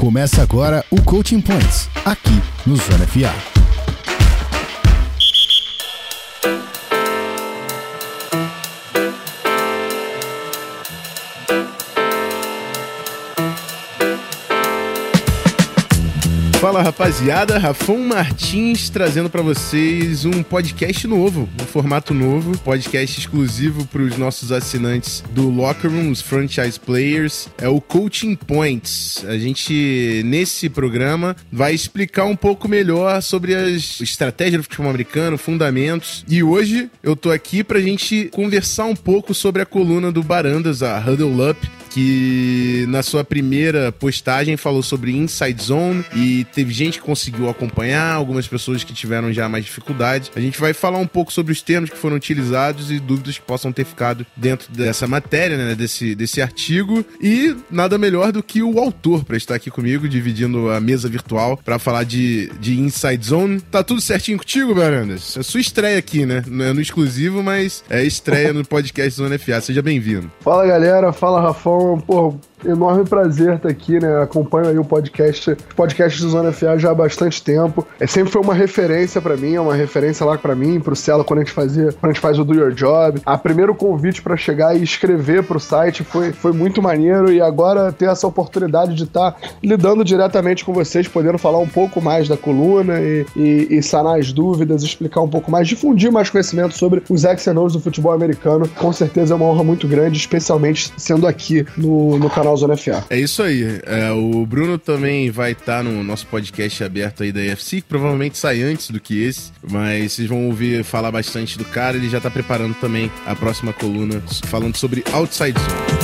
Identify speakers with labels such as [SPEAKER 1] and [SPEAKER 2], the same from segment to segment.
[SPEAKER 1] Começa agora o Coaching Points, aqui no Zona FA. Fala rapaziada, Rafão Martins trazendo para vocês um podcast novo, um formato novo, podcast exclusivo para os nossos assinantes do Locker Room, os franchise players, é o Coaching Points. A gente nesse programa vai explicar um pouco melhor sobre as estratégias do futebol americano, fundamentos. E hoje eu tô aqui pra gente conversar um pouco sobre a coluna do Barandas, a Huddle Up, que na sua primeira postagem falou sobre Inside Zone e teve gente que conseguiu acompanhar, algumas pessoas que tiveram já mais dificuldade. A gente vai falar um pouco sobre os termos que foram utilizados e dúvidas que possam ter ficado dentro dessa matéria, né, desse, desse artigo. E nada melhor do que o autor para estar aqui comigo, dividindo a mesa virtual para falar de, de Inside Zone. Tá tudo certinho contigo, Barandas? É sua estreia aqui, né? Não é no exclusivo, mas é estreia no podcast Zona FA. Seja bem-vindo.
[SPEAKER 2] Fala, galera. Fala, Rafão. Pô, enorme prazer estar aqui, né? Acompanho aí o podcast, podcast do Zona FA já há bastante tempo. É sempre foi uma referência para mim, é uma referência lá para mim, pro Celo quando a gente fazia, quando a gente faz o Do Your Job. A primeiro convite para chegar e escrever pro site foi, foi muito maneiro e agora ter essa oportunidade de estar tá lidando diretamente com vocês, podendo falar um pouco mais da coluna e, e, e sanar as dúvidas, explicar um pouco mais, difundir mais conhecimento sobre os ex do futebol americano, com certeza é uma honra muito grande, especialmente sendo aqui no, no canal Zona FA.
[SPEAKER 1] É isso aí. É, o Bruno também vai estar tá no nosso podcast aberto aí da EFC, que provavelmente sai antes do que esse, mas vocês vão ouvir falar bastante do cara. Ele já está preparando também a próxima coluna falando sobre Outside Zone.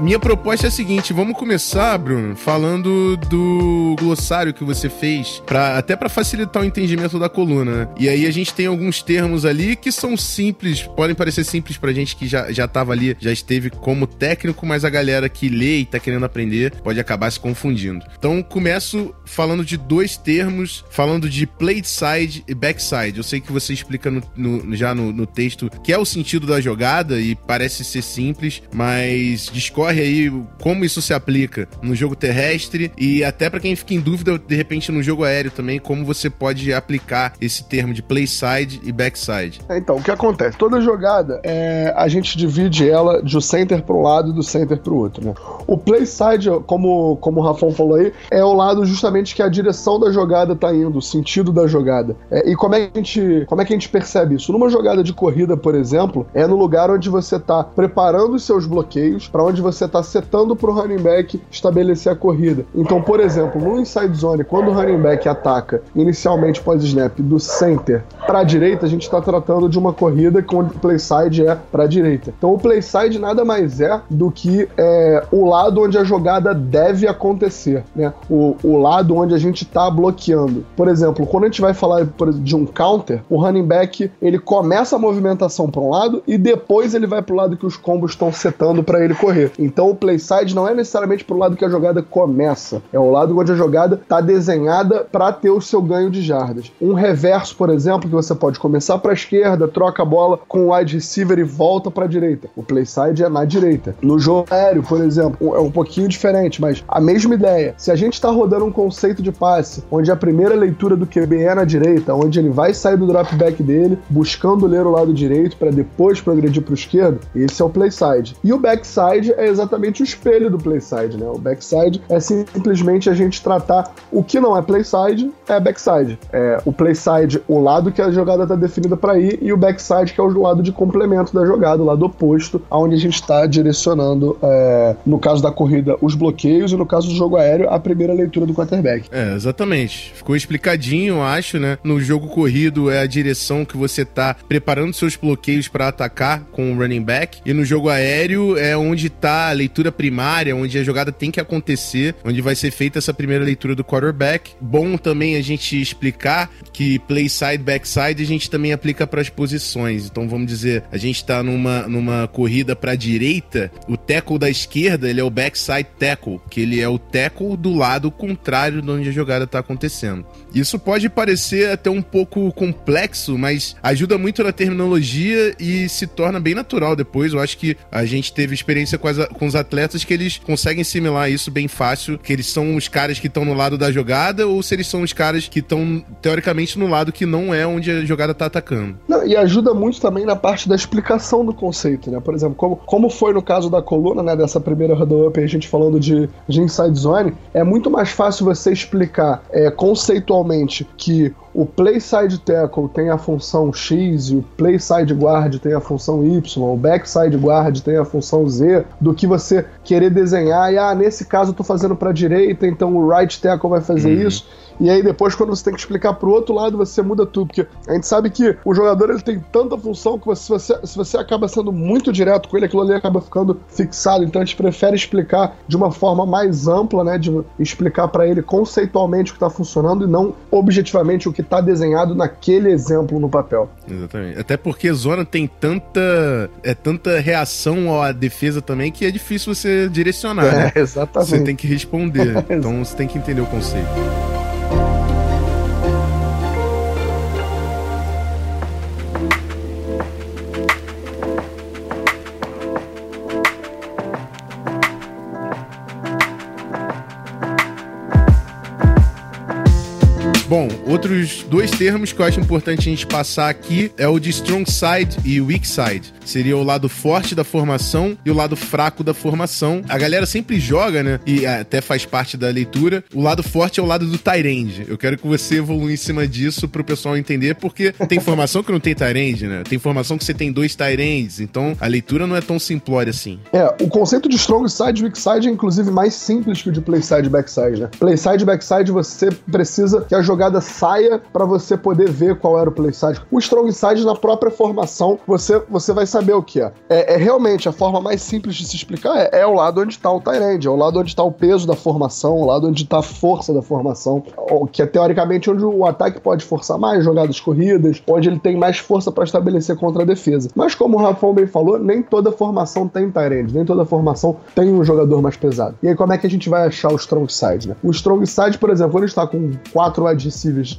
[SPEAKER 1] Minha proposta é a seguinte: vamos começar, Bruno, falando do glossário que você fez, pra, até para facilitar o entendimento da coluna. Né? E aí a gente tem alguns termos ali que são simples, podem parecer simples pra gente que já, já tava ali, já esteve como técnico, mas a galera que lê e tá querendo aprender pode acabar se confundindo. Então começo falando de dois termos, falando de plate side e backside. Eu sei que você explica no, no, já no, no texto que é o sentido da jogada e parece ser simples, mas discorre aí como isso se aplica no jogo terrestre e até para quem fica em dúvida, de repente, no jogo aéreo também, como você pode aplicar esse termo de play side e backside.
[SPEAKER 2] É, então, o que acontece? Toda jogada, é, a gente divide ela do center para um lado e do center para o outro. Né? O play side, como, como o Rafão falou aí, é o lado justamente que a direção da jogada está indo, o sentido da jogada. É, e como é, que a gente, como é que a gente percebe isso? Numa jogada de corrida, por exemplo, é no lugar onde você está preparando os seus bloqueios, para onde você você está setando para o running back estabelecer a corrida. Então, por exemplo, no inside zone, quando o running back ataca inicialmente pós-snap do center para a direita, a gente está tratando de uma corrida onde o play side é para a direita. Então, o play side nada mais é do que é, o lado onde a jogada deve acontecer, né? O, o lado onde a gente está bloqueando. Por exemplo, quando a gente vai falar de um counter, o running back ele começa a movimentação para um lado e depois ele vai para o lado que os combos estão setando para ele correr. Então o playside não é necessariamente pro lado que a jogada começa, é o lado onde a jogada tá desenhada para ter o seu ganho de jardas. Um reverso, por exemplo, que você pode começar para a esquerda, troca a bola com o wide receiver e volta para a direita. O playside é na direita. No jogo aéreo, por exemplo, é um pouquinho diferente, mas a mesma ideia. Se a gente está rodando um conceito de passe, onde a primeira leitura do QB é na direita, onde ele vai sair do dropback dele, buscando ler o lado direito para depois progredir para o esquerdo, esse é o playside. E o backside é exatamente exatamente o espelho do playside, né? O backside é simplesmente a gente tratar o que não é playside é backside. É o playside, o lado que a jogada está definida para ir, e o backside, que é o lado de complemento da jogada, o lado oposto, aonde a gente está direcionando, é, no caso da corrida, os bloqueios, e no caso do jogo aéreo, a primeira leitura do quarterback.
[SPEAKER 1] É, exatamente. Ficou explicadinho, acho, né? No jogo corrido é a direção que você tá preparando seus bloqueios para atacar com o running back, e no jogo aéreo é onde tá a leitura primária, onde a jogada tem que acontecer, onde vai ser feita essa primeira leitura do quarterback. Bom também a gente explicar que play side, backside, a gente também aplica para as posições. Então vamos dizer, a gente está numa, numa corrida para a direita, o tackle da esquerda, ele é o backside tackle, que ele é o tackle do lado contrário de onde a jogada está acontecendo. Isso pode parecer até um pouco complexo, mas ajuda muito na terminologia e se torna bem natural depois. Eu acho que a gente teve experiência com, as, com os atletas que eles conseguem assimilar isso bem fácil, que eles são os caras que estão no lado da jogada ou se eles são os caras que estão, teoricamente, no lado que não é onde a jogada tá atacando.
[SPEAKER 2] Não, e ajuda muito também na parte da explicação do conceito, né? Por exemplo, como, como foi no caso da coluna, né, dessa primeira huddle up, a gente falando de, de inside zone, é muito mais fácil você explicar é, conceitualmente que o play side tackle tem a função X e o play side guard tem a função Y, o backside guard tem a função Z, do que você querer desenhar e ah, nesse caso eu tô fazendo para direita, então o right tackle vai fazer uhum. isso. E aí depois, quando você tem que explicar pro outro lado, você muda tudo. Porque a gente sabe que o jogador ele tem tanta função que você, se, você, se você acaba sendo muito direto com ele, aquilo ali acaba ficando fixado. Então a gente prefere explicar de uma forma mais ampla, né? De explicar para ele conceitualmente o que está funcionando e não objetivamente o que está desenhado naquele exemplo no papel.
[SPEAKER 1] Exatamente. Até porque zona tem tanta, é, tanta reação à defesa também que é difícil você direcionar, é, né?
[SPEAKER 2] Exatamente.
[SPEAKER 1] Você tem que responder. então você tem que entender o conceito. Outros dois termos que eu acho importante a gente passar aqui é o de strong side e weak side. Seria o lado forte da formação e o lado fraco da formação. A galera sempre joga, né? E até faz parte da leitura. O lado forte é o lado do Tyrande. Eu quero que você evolua em cima disso pro pessoal entender, porque tem formação que não tem Tyrande, né? Tem formação que você tem dois Tyrands. Então a leitura não é tão simplória assim.
[SPEAKER 2] É, o conceito de strong side e weak side é inclusive mais simples que o de play side e backside, né? Play side e backside você precisa que a jogada jogada para você poder ver qual era o play side. O strong side na própria formação, você, você vai saber o que é. é. é realmente a forma mais simples de se explicar é, é o lado onde está o Tyrande, é o lado onde está o peso da formação, o lado onde está a força da formação, que é teoricamente onde o ataque pode forçar mais jogadas corridas, onde ele tem mais força para estabelecer contra a defesa. Mas como o Rafão bem falou, nem toda formação tem Tyrande, nem toda formação tem um jogador mais pesado. E aí como é que a gente vai achar o strong side, né? O strong side, por exemplo, quando está com quatro wide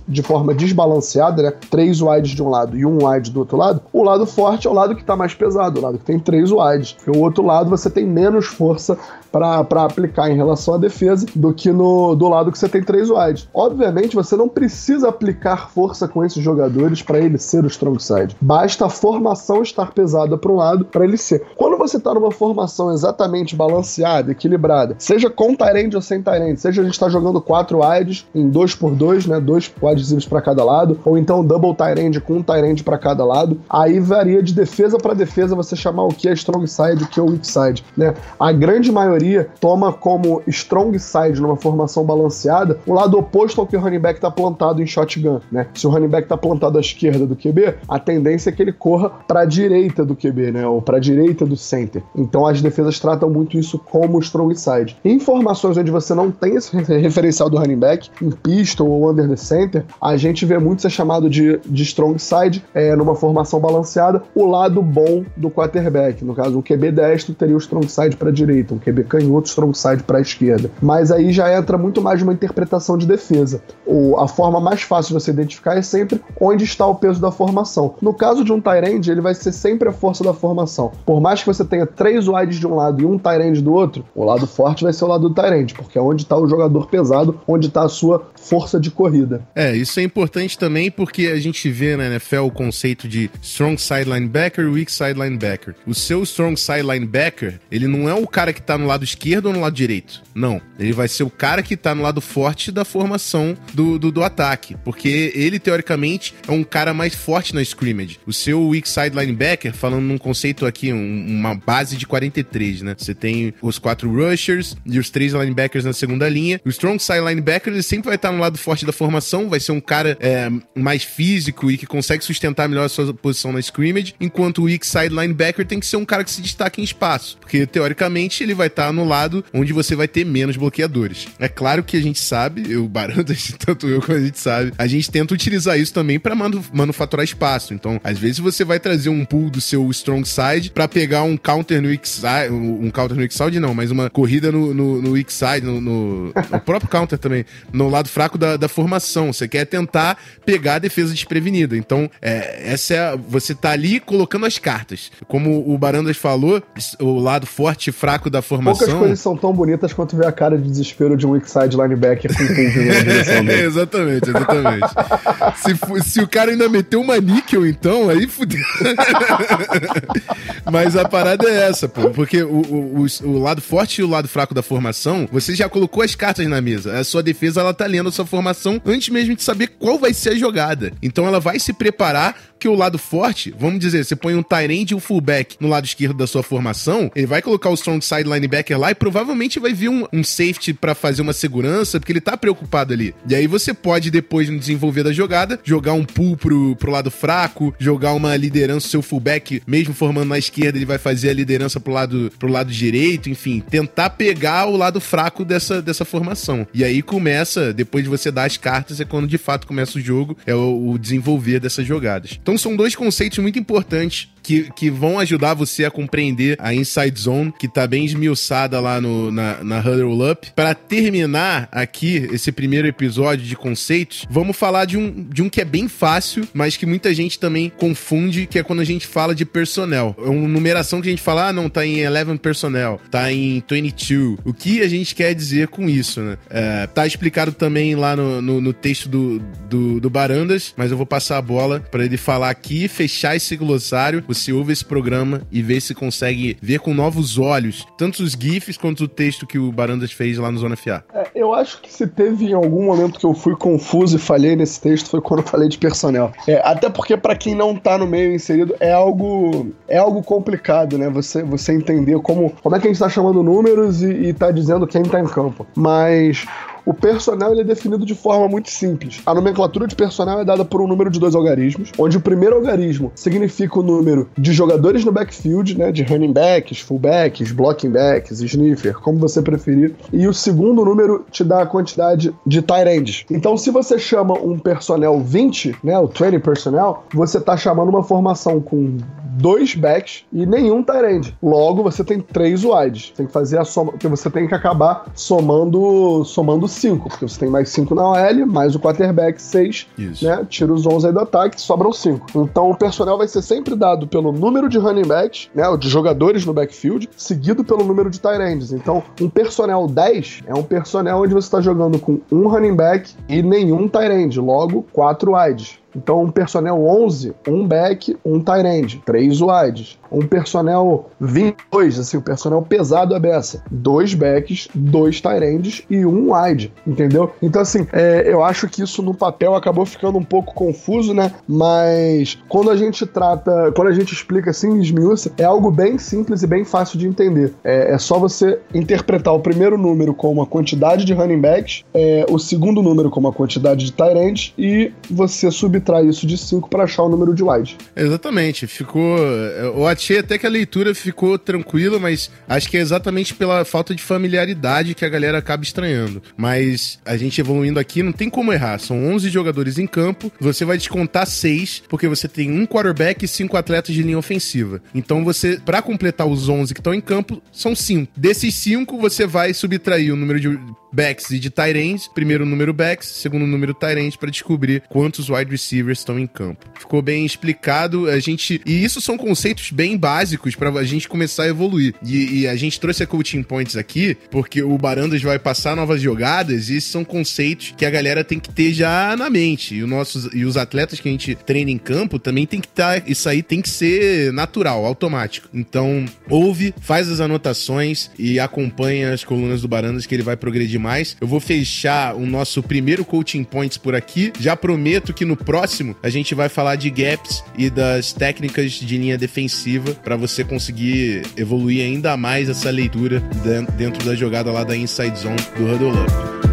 [SPEAKER 2] de forma desbalanceada, né? Três wides de um lado e um wide do outro lado, o lado forte é o lado que está mais pesado, o lado que tem três wides. E o outro lado você tem menos força para aplicar em relação à defesa do que no do lado que você tem três wides. Obviamente, você não precisa aplicar força com esses jogadores para ele ser o strong side. Basta a formação estar pesada para um lado para ele ser. Quando você está numa formação exatamente balanceada, equilibrada, seja com Tyrande ou sem Tyrande, seja a gente está jogando quatro wides em dois por dois, né, dois wides para cada lado, ou então double Tyrande com um Tyrande para cada lado, aí varia de defesa para defesa você chamar o que é strong side, o que é weak side, né? A grande maioria maioria toma como strong side numa formação balanceada o lado oposto ao que o running back está plantado em shotgun, né? Se o running back está plantado à esquerda do QB, a tendência é que ele corra para a direita do QB, né? Ou para a direita do center. Então as defesas tratam muito isso como strong side. Em formações onde você não tem esse referencial do running back, em pistol ou under the center, a gente vê muito ser chamado de, de strong side é, numa formação balanceada, o lado bom do quarterback. No caso, o QB destro teria o strong side para a direita, um QB canhoto, strong side para a esquerda. Mas aí já entra muito mais uma interpretação de defesa. O, a forma mais fácil de você identificar é sempre onde está o peso da formação. No caso de um Tyrande, ele vai ser sempre a força da formação. Por mais que você tenha três wides de um lado e um Tyrande do outro, o lado forte vai ser o lado do Tyrande, porque é onde está o jogador pesado, onde está a sua força de corrida.
[SPEAKER 1] É, isso é importante também porque a gente vê na NFL o conceito de strong side linebacker e weak side linebacker. O seu strong side linebacker, ele não é o cara que está no lado esquerdo ou no lado direito. Não. Ele vai ser o cara que tá no lado forte da formação do, do, do ataque. Porque ele, teoricamente, é um cara mais forte na scrimmage. O seu weak side linebacker, falando num conceito aqui, um, uma base de 43, né? Você tem os quatro rushers e os três linebackers na segunda linha. O strong side linebacker, ele sempre vai estar no lado forte da formação, vai ser um cara é, mais físico e que consegue sustentar melhor a sua posição na scrimmage, enquanto o weak side linebacker tem que ser um cara que se destaque em espaço, porque teoricamente ele vai estar tá no lado onde você vai ter menos bloqueadores. É claro que a gente sabe, o Barandas, tanto eu como a gente sabe, a gente tenta utilizar isso também para manu manufaturar espaço. Então, às vezes você vai trazer um pull do seu strong side para pegar um counter no weak side, um counter no weak side não, mas uma corrida no, no, no weak side, no, no, no, próprio counter também, no lado fraco da, da formação. Você quer tentar pegar a defesa desprevenida. Então, é, essa é você tá ali colocando as cartas. Como o Barandas falou, o lado forte e fraco da formação.
[SPEAKER 2] Poucas coisas são tão bonitas quanto ver a cara de desespero de um weak side linebacker com
[SPEAKER 1] dele. exatamente, exatamente. se, se o cara ainda meteu uma níquel, então, aí fudeu. Mas a parada é essa, pô. Porque o, o, o, o, lado forte e o lado fraco da formação, você já colocou as cartas na mesa. A sua defesa, ela tá lendo a sua formação antes mesmo de saber qual vai ser a jogada. Então ela vai se preparar que o lado forte, vamos dizer, você põe um tight e um fullback no lado esquerdo da sua formação, ele vai colocar o strong side linebacker lá e provavelmente vai vir um, um safety para fazer uma segurança, porque ele tá preocupado ali. E aí você pode, depois, no desenvolver da jogada, jogar um pull pro, pro lado fraco, jogar uma liderança, seu fullback, mesmo formando na esquerda, ele vai fazer a liderança pro lado, pro lado direito, enfim, tentar pegar o lado fraco dessa, dessa formação. E aí começa, depois de você dar as cartas, é quando de fato começa o jogo, é o, o desenvolver dessas jogadas. Então são dois conceitos muito importantes que, que vão ajudar você a compreender a Inside Zone, que tá bem esmiuçada lá no, na, na Huddle Up. Para terminar aqui esse primeiro episódio de conceitos, vamos falar de um, de um que é bem fácil, mas que muita gente também confunde, que é quando a gente fala de personnel. É uma numeração que a gente fala, ah, não, tá em 11 personnel, tá em 22. O que a gente quer dizer com isso, né? É, tá explicado também lá no, no, no texto do, do, do, Barandas, mas eu vou passar a bola para ele falar aqui, fechar esse glossário você ouve esse programa e vê se consegue ver com novos olhos tanto os GIFs quanto o texto que o Barandas fez lá no Zona FA.
[SPEAKER 2] É, eu acho que se teve em algum momento que eu fui confuso e falhei nesse texto foi quando eu falei de personnel. É, até porque para quem não tá no meio inserido é algo é algo complicado, né? Você você entender como como é que a gente tá chamando números e, e tá dizendo quem tá em campo. Mas o personnel é definido de forma muito simples. A nomenclatura de personnel é dada por um número de dois algarismos, onde o primeiro algarismo significa o número de jogadores no backfield, né, de running backs, fullbacks, blocking backs, sniffer, como você preferir, e o segundo número te dá a quantidade de tight ends. Então, se você chama um personnel 20, né, o 20 personnel, você está chamando uma formação com dois backs e nenhum tight end. Logo, você tem três wides. Tem que fazer a soma, porque você tem que acabar somando somando 5, porque você tem mais 5 na OL, mais o quarterback 6, né? Tira os 11 aí do ataque, sobram 5. Então o personnel vai ser sempre dado pelo número de running backs, né? De jogadores no backfield, seguido pelo número de tight ends. Então, um personnel 10 é um personnel onde você está jogando com um running back e nenhum tight end, logo 4 wides. Então, um personnel 11, um back, um tight end, três wides. Um personnel 22, assim, um personnel pesado é beça. Dois backs, dois ends e um wide, entendeu? Então, assim, é, eu acho que isso no papel acabou ficando um pouco confuso, né? Mas quando a gente trata, quando a gente explica assim, esmiuça, é algo bem simples e bem fácil de entender. É, é só você interpretar o primeiro número como a quantidade de running backs, é, o segundo número como a quantidade de ends e você subtrai isso de 5 para achar o número de wide.
[SPEAKER 1] Exatamente. Ficou. Eu achei até que a leitura ficou tranquila, mas acho que é exatamente pela falta de familiaridade que a galera acaba estranhando. Mas a gente evoluindo aqui, não tem como errar. São 11 jogadores em campo, você vai descontar 6, porque você tem um quarterback e 5 atletas de linha ofensiva. Então você, para completar os 11 que estão em campo, são 5. Desses 5, você vai subtrair o número de backs e de ends. Primeiro número backs, segundo número ends para descobrir quantos wide receivers estão em campo. Ficou bem explicado. A gente e isso são conceitos bem básicos para a gente começar a evoluir. E, e, a gente trouxe a coaching points aqui porque o Barandas vai passar novas jogadas e esses são conceitos que a galera tem que ter já na mente. E, o e os atletas que a gente treina em campo também tem que estar. Tá, isso aí tem que ser natural, automático. Então, ouve, faz as anotações e acompanha as colunas do Barandas que ele vai progredir mais. Eu vou fechar o nosso primeiro Coaching Points por aqui. Já prometo que no próximo a gente vai falar de gaps e das técnicas de linha defensiva para você conseguir evoluir ainda mais essa leitura dentro da jogada lá da Inside Zone do Huddle Up.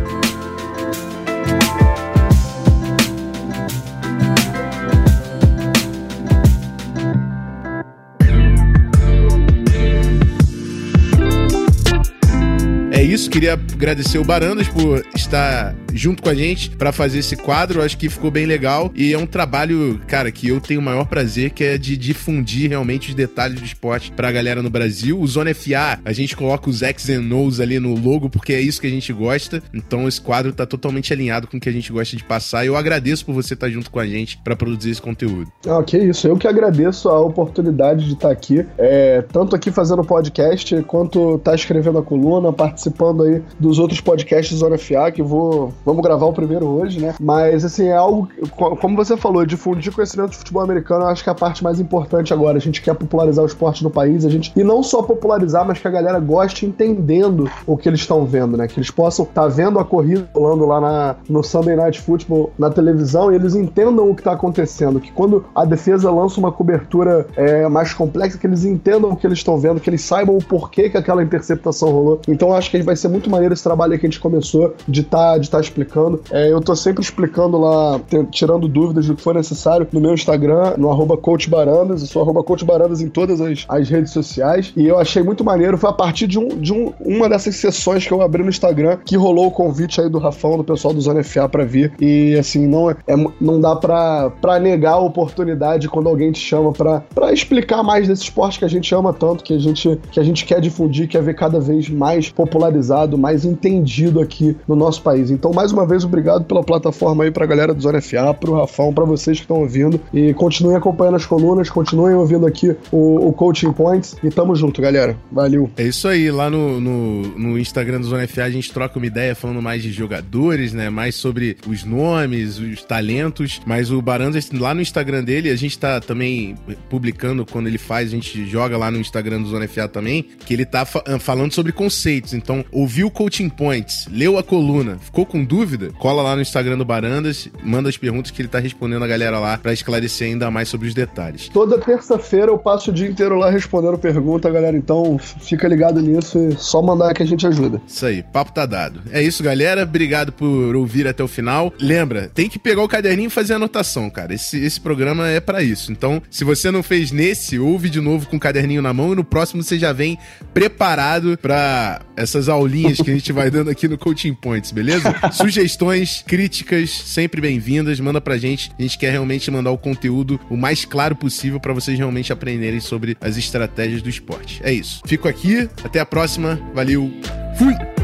[SPEAKER 1] Queria agradecer o Barandas por estar junto com a gente para fazer esse quadro. Acho que ficou bem legal e é um trabalho, cara, que eu tenho o maior prazer, que é de difundir realmente os detalhes do esporte pra galera no Brasil. O Zona FA, a gente coloca os X and O's ali no logo porque é isso que a gente gosta. Então esse quadro tá totalmente alinhado com o que a gente gosta de passar. E eu agradeço por você estar junto com a gente para produzir esse conteúdo.
[SPEAKER 2] Ah, que isso. Eu que agradeço a oportunidade de estar aqui, é, tanto aqui fazendo podcast quanto tá escrevendo a coluna, participando aí dos outros podcasts Zona FA, que vou vamos gravar o primeiro hoje, né? Mas assim, é algo como você falou, difundir conhecimento de futebol americano, eu acho que é a parte mais importante agora. A gente quer popularizar o esporte no país, a gente e não só popularizar, mas que a galera goste entendendo o que eles estão vendo, né? Que eles possam estar tá vendo a corrida rolando lá na, no Sunday Night Football na televisão e eles entendam o que está acontecendo. Que quando a defesa lança uma cobertura é, mais complexa, que eles entendam o que eles estão vendo, que eles saibam o porquê que aquela interceptação rolou. Então acho que vai ser muito maneiro esse trabalho que a gente começou de estar tá, de tá explicando. É, eu tô sempre explicando lá, tirando dúvidas do que for necessário no meu Instagram, no arroba coachbarandas, eu sou arroba coachbarandas em todas as, as redes sociais. E eu achei muito maneiro, foi a partir de, um, de um, uma dessas sessões que eu abri no Instagram que rolou o convite aí do Rafão, do pessoal do Zona FA pra vir. E assim, não, é, não dá pra, pra negar a oportunidade quando alguém te chama pra, pra explicar mais desse esporte que a gente ama tanto, que a gente, que a gente quer difundir, quer ver cada vez mais popularizado, mais entendido aqui no nosso país. Então, mais uma vez, obrigado pela plataforma aí pra galera do Zona FA, pro Rafão, pra vocês que estão ouvindo. E continuem acompanhando as colunas, continuem ouvindo aqui o, o Coaching Points. E tamo junto, galera. Valeu.
[SPEAKER 1] É isso aí. Lá no, no, no Instagram do Zona FA a gente troca uma ideia falando mais de jogadores, né? Mais sobre os nomes, os talentos. Mas o Barandas, lá no Instagram dele, a gente tá também publicando quando ele faz, a gente joga lá no Instagram do Zona FA também, que ele tá fa falando sobre conceitos. Então, ouviu o Coaching Points, leu a coluna, ficou com dúvida? Cola lá no Instagram do Barandas, manda as perguntas que ele tá respondendo a galera lá para esclarecer ainda mais sobre os detalhes.
[SPEAKER 2] Toda terça-feira eu passo o dia inteiro lá respondendo pergunta, galera. Então, fica ligado nisso e só mandar que a gente ajuda.
[SPEAKER 1] Isso aí, papo tá dado. É isso, galera. Obrigado por ouvir até o final. Lembra, tem que pegar o caderninho e fazer anotação, cara. Esse, esse programa é para isso. Então, se você não fez nesse, ouve de novo com o caderninho na mão e no próximo você já vem preparado para essas aulinhas que a gente vai dando aqui no Coaching Points, beleza? Sugestões, críticas, sempre bem-vindas. Manda pra gente. A gente quer realmente mandar o conteúdo o mais claro possível para vocês realmente aprenderem sobre as estratégias do esporte. É isso. Fico aqui, até a próxima. Valeu. Fui!